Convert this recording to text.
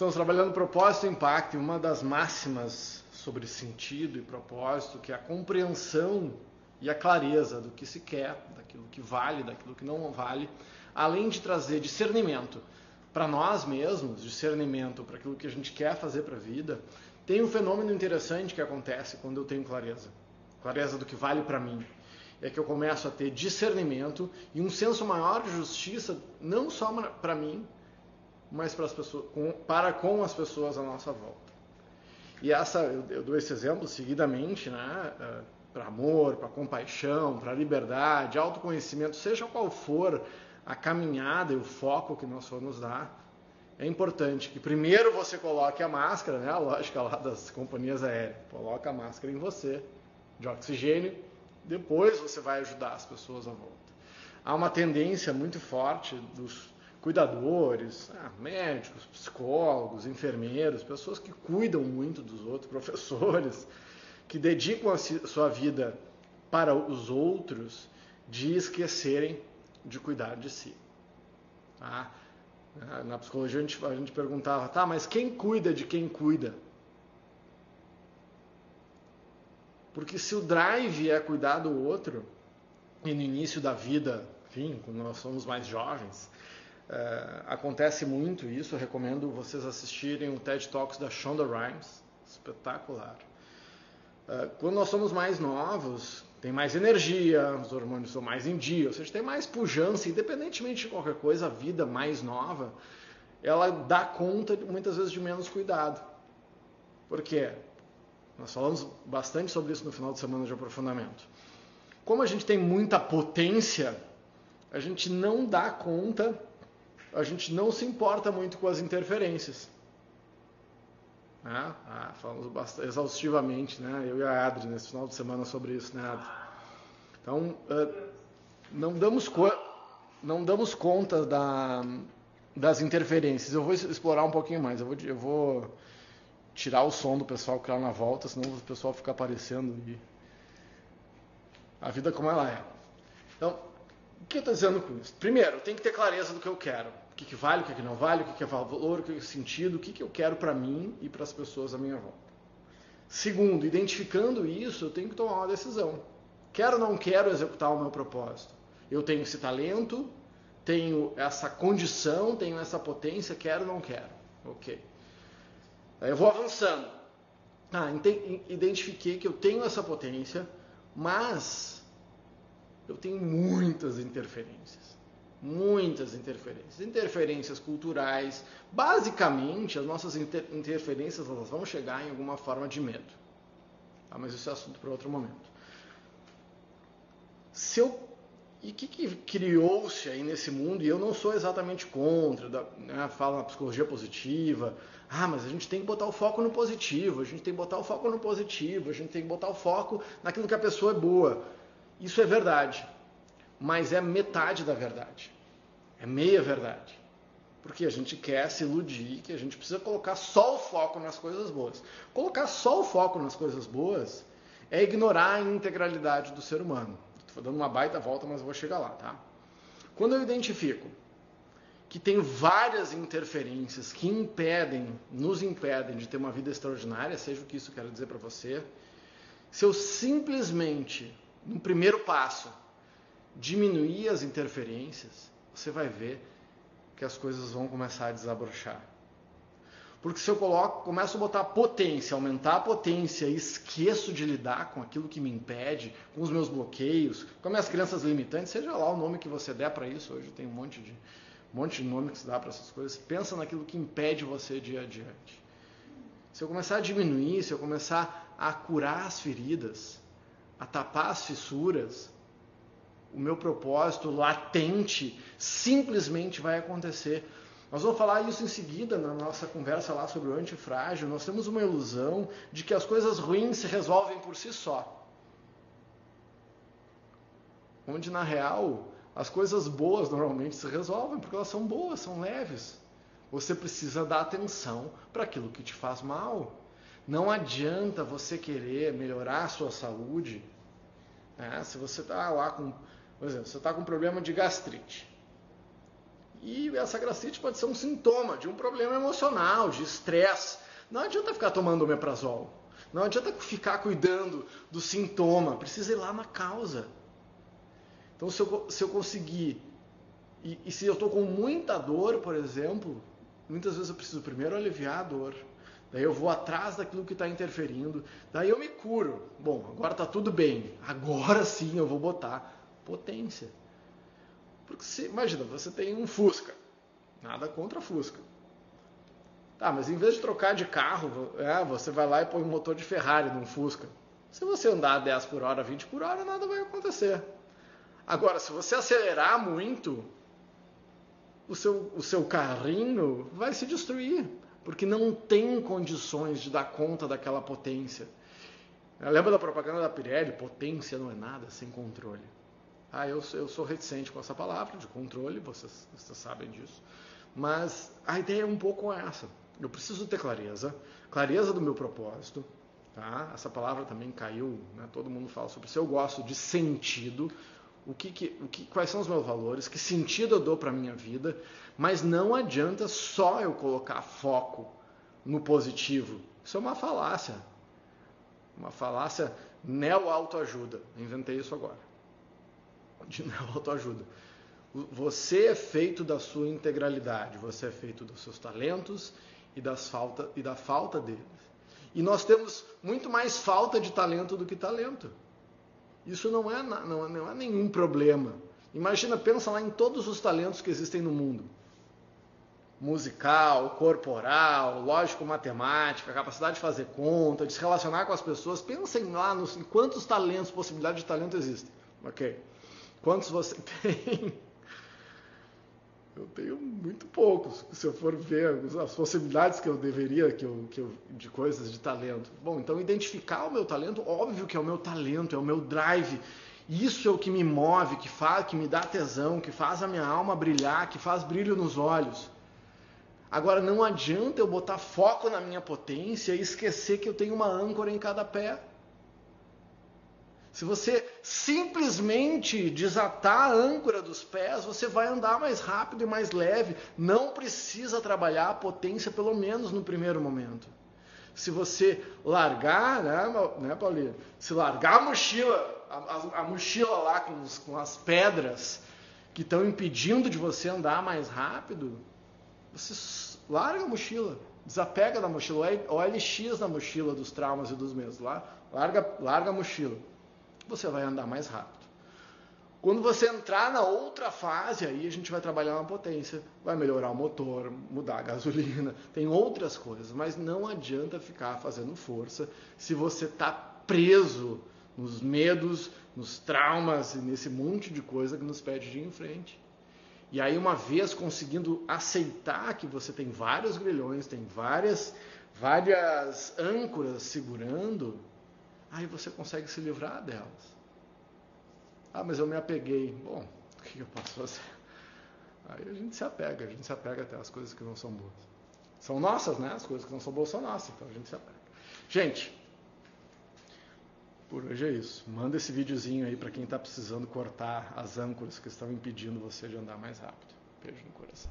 Estamos trabalhando propósito e impacto, e uma das máximas sobre sentido e propósito, que é a compreensão e a clareza do que se quer, daquilo que vale, daquilo que não vale, além de trazer discernimento para nós mesmos, discernimento para aquilo que a gente quer fazer para a vida, tem um fenômeno interessante que acontece quando eu tenho clareza. Clareza do que vale para mim. É que eu começo a ter discernimento e um senso maior de justiça, não só para mim, mas para, as pessoas, com, para com as pessoas à nossa volta. E essa, eu, eu dou esse exemplo seguidamente, né? Uh, para amor, para compaixão, para liberdade, autoconhecimento, seja qual for a caminhada e o foco que nós formos dar, é importante que primeiro você coloque a máscara, né, a lógica lá das companhias aéreas, coloca a máscara em você, de oxigênio, depois você vai ajudar as pessoas à volta. Há uma tendência muito forte dos cuidadores, ah, médicos, psicólogos, enfermeiros, pessoas que cuidam muito dos outros, professores, que dedicam a sua vida para os outros, de esquecerem de cuidar de si. Tá? Na psicologia a gente, a gente perguntava, tá, mas quem cuida de quem cuida? Porque se o drive é cuidar do outro, e no início da vida, enfim, quando nós somos mais jovens, é, acontece muito isso. Eu recomendo vocês assistirem o TED Talks da Shonda Rhimes, espetacular. Ah, quando nós somos mais novos, tem mais energia, os hormônios são mais em dia, ou seja, tem mais pujança, independentemente de qualquer coisa, a vida mais nova, ela dá conta muitas vezes de menos cuidado. Por quê? Nós falamos bastante sobre isso no final de semana de aprofundamento. Como a gente tem muita potência, a gente não dá conta, a gente não se importa muito com as interferências. Né? Ah, falamos bastante, exaustivamente, né? eu e a Adri, nesse final de semana sobre isso, né, Adri? Então, uh, não, damos não damos conta da, das interferências. Eu vou explorar um pouquinho mais. Eu vou, eu vou tirar o som do pessoal que está na volta, senão o pessoal fica aparecendo e a vida como ela é. Então, o que eu estou dizendo com isso? Primeiro, tem que ter clareza do que eu quero que, que vale, o que, que não vale, o que, que é valor, o que, que é sentido, o que, que eu quero para mim e para as pessoas à minha volta. Segundo, identificando isso, eu tenho que tomar uma decisão. Quero ou não quero executar o meu propósito? Eu tenho esse talento, tenho essa condição, tenho essa potência, quero ou não quero? Ok. Aí eu vou avançando. Ah, identifiquei que eu tenho essa potência, mas eu tenho muitas interferências muitas interferências, interferências culturais. Basicamente, as nossas inter interferências elas vão chegar em alguma forma de medo. Tá? Mas isso é assunto para outro momento. Se eu e o que, que criou-se aí nesse mundo? E eu não sou exatamente contra, da, né, fala na psicologia positiva. Ah, mas a gente tem que botar o foco no positivo, a gente tem que botar o foco no positivo, a gente tem que botar o foco naquilo que a pessoa é boa. Isso é verdade mas é metade da verdade. É meia verdade. Porque a gente quer se iludir que a gente precisa colocar só o foco nas coisas boas. Colocar só o foco nas coisas boas é ignorar a integralidade do ser humano. Estou dando uma baita volta, mas vou chegar lá, tá? Quando eu identifico que tem várias interferências que impedem, nos impedem de ter uma vida extraordinária, seja o que isso quer dizer para você, se eu simplesmente, no primeiro passo, diminuir as interferências, você vai ver que as coisas vão começar a desabrochar. Porque se eu coloco, começo a botar potência, aumentar a potência e esqueço de lidar com aquilo que me impede, com os meus bloqueios, com as minhas crenças limitantes, seja lá o nome que você der para isso, hoje tem um monte de, um monte de nome que se dá para essas coisas, pensa naquilo que impede você de ir adiante. Se eu começar a diminuir, se eu começar a curar as feridas, a tapar as fissuras, o meu propósito latente simplesmente vai acontecer. Nós vamos falar isso em seguida na nossa conversa lá sobre o antifrágil. Nós temos uma ilusão de que as coisas ruins se resolvem por si só. Onde na real as coisas boas normalmente se resolvem porque elas são boas, são leves. Você precisa dar atenção para aquilo que te faz mal. Não adianta você querer melhorar a sua saúde. Né? Se você está lá com por exemplo, você está com um problema de gastrite. E essa gastrite pode ser um sintoma de um problema emocional, de estresse. Não adianta ficar tomando omeprazol. Não adianta ficar cuidando do sintoma. Precisa ir lá na causa. Então, se eu, se eu conseguir. E, e se eu estou com muita dor, por exemplo, muitas vezes eu preciso primeiro aliviar a dor. Daí eu vou atrás daquilo que está interferindo. Daí eu me curo. Bom, agora está tudo bem. Agora sim eu vou botar potência. Porque se, imagina, você tem um Fusca. Nada contra Fusca. Tá, mas em vez de trocar de carro, é, você vai lá e põe um motor de Ferrari num Fusca. Se você andar 10 por hora, 20 por hora, nada vai acontecer. Agora, se você acelerar muito, o seu, o seu carrinho vai se destruir, porque não tem condições de dar conta daquela potência. Lembra da propaganda da Pirelli? Potência não é nada sem controle. Ah, eu, eu sou reticente com essa palavra de controle, vocês, vocês sabem disso. Mas a ideia é um pouco essa. Eu preciso ter clareza, clareza do meu propósito. Tá? Essa palavra também caiu, né? todo mundo fala sobre isso. Eu gosto de sentido, o que, que, o que, quais são os meus valores, que sentido eu dou para a minha vida, mas não adianta só eu colocar foco no positivo. Isso é uma falácia. Uma falácia neo-autoajuda. Inventei isso agora de autoajuda. Você é feito da sua integralidade, você é feito dos seus talentos e, das falta, e da falta deles. E nós temos muito mais falta de talento do que talento. Isso não é, não, não é nenhum problema. Imagina, pensa lá em todos os talentos que existem no mundo. Musical, corporal, lógico, matemática, capacidade de fazer conta, de se relacionar com as pessoas. Pensem lá nos, em quantos talentos, possibilidades de talento existem. Ok? Quantos você tem? Eu tenho muito poucos. Se eu for ver as possibilidades que eu deveria, que eu, que eu, de coisas de talento. Bom, então identificar o meu talento, óbvio que é o meu talento, é o meu drive. Isso é o que me move, que faz, que me dá tesão, que faz a minha alma brilhar, que faz brilho nos olhos. Agora não adianta eu botar foco na minha potência e esquecer que eu tenho uma âncora em cada pé. Se você simplesmente desatar a âncora dos pés, você vai andar mais rápido e mais leve. Não precisa trabalhar a potência, pelo menos no primeiro momento. Se você largar, né, né Paulinho? Se largar a mochila, a, a, a mochila lá com, os, com as pedras que estão impedindo de você andar mais rápido, você larga a mochila, desapega da mochila, o LX na mochila dos traumas e dos medos. Larga, larga a mochila você vai andar mais rápido. Quando você entrar na outra fase, aí a gente vai trabalhar na potência, vai melhorar o motor, mudar a gasolina, tem outras coisas, mas não adianta ficar fazendo força se você está preso nos medos, nos traumas e nesse monte de coisa que nos pede de ir em frente. E aí, uma vez conseguindo aceitar que você tem vários grilhões, tem várias, várias âncoras segurando, aí você consegue se livrar delas. Ah, mas eu me apeguei. Bom, o que eu posso fazer? Aí a gente se apega, a gente se apega até as coisas que não são boas. São nossas, né? As coisas que não são boas são nossas, então a gente se apega. Gente, por hoje é isso. Manda esse videozinho aí para quem está precisando cortar as âncoras que estão impedindo você de andar mais rápido. Beijo no coração.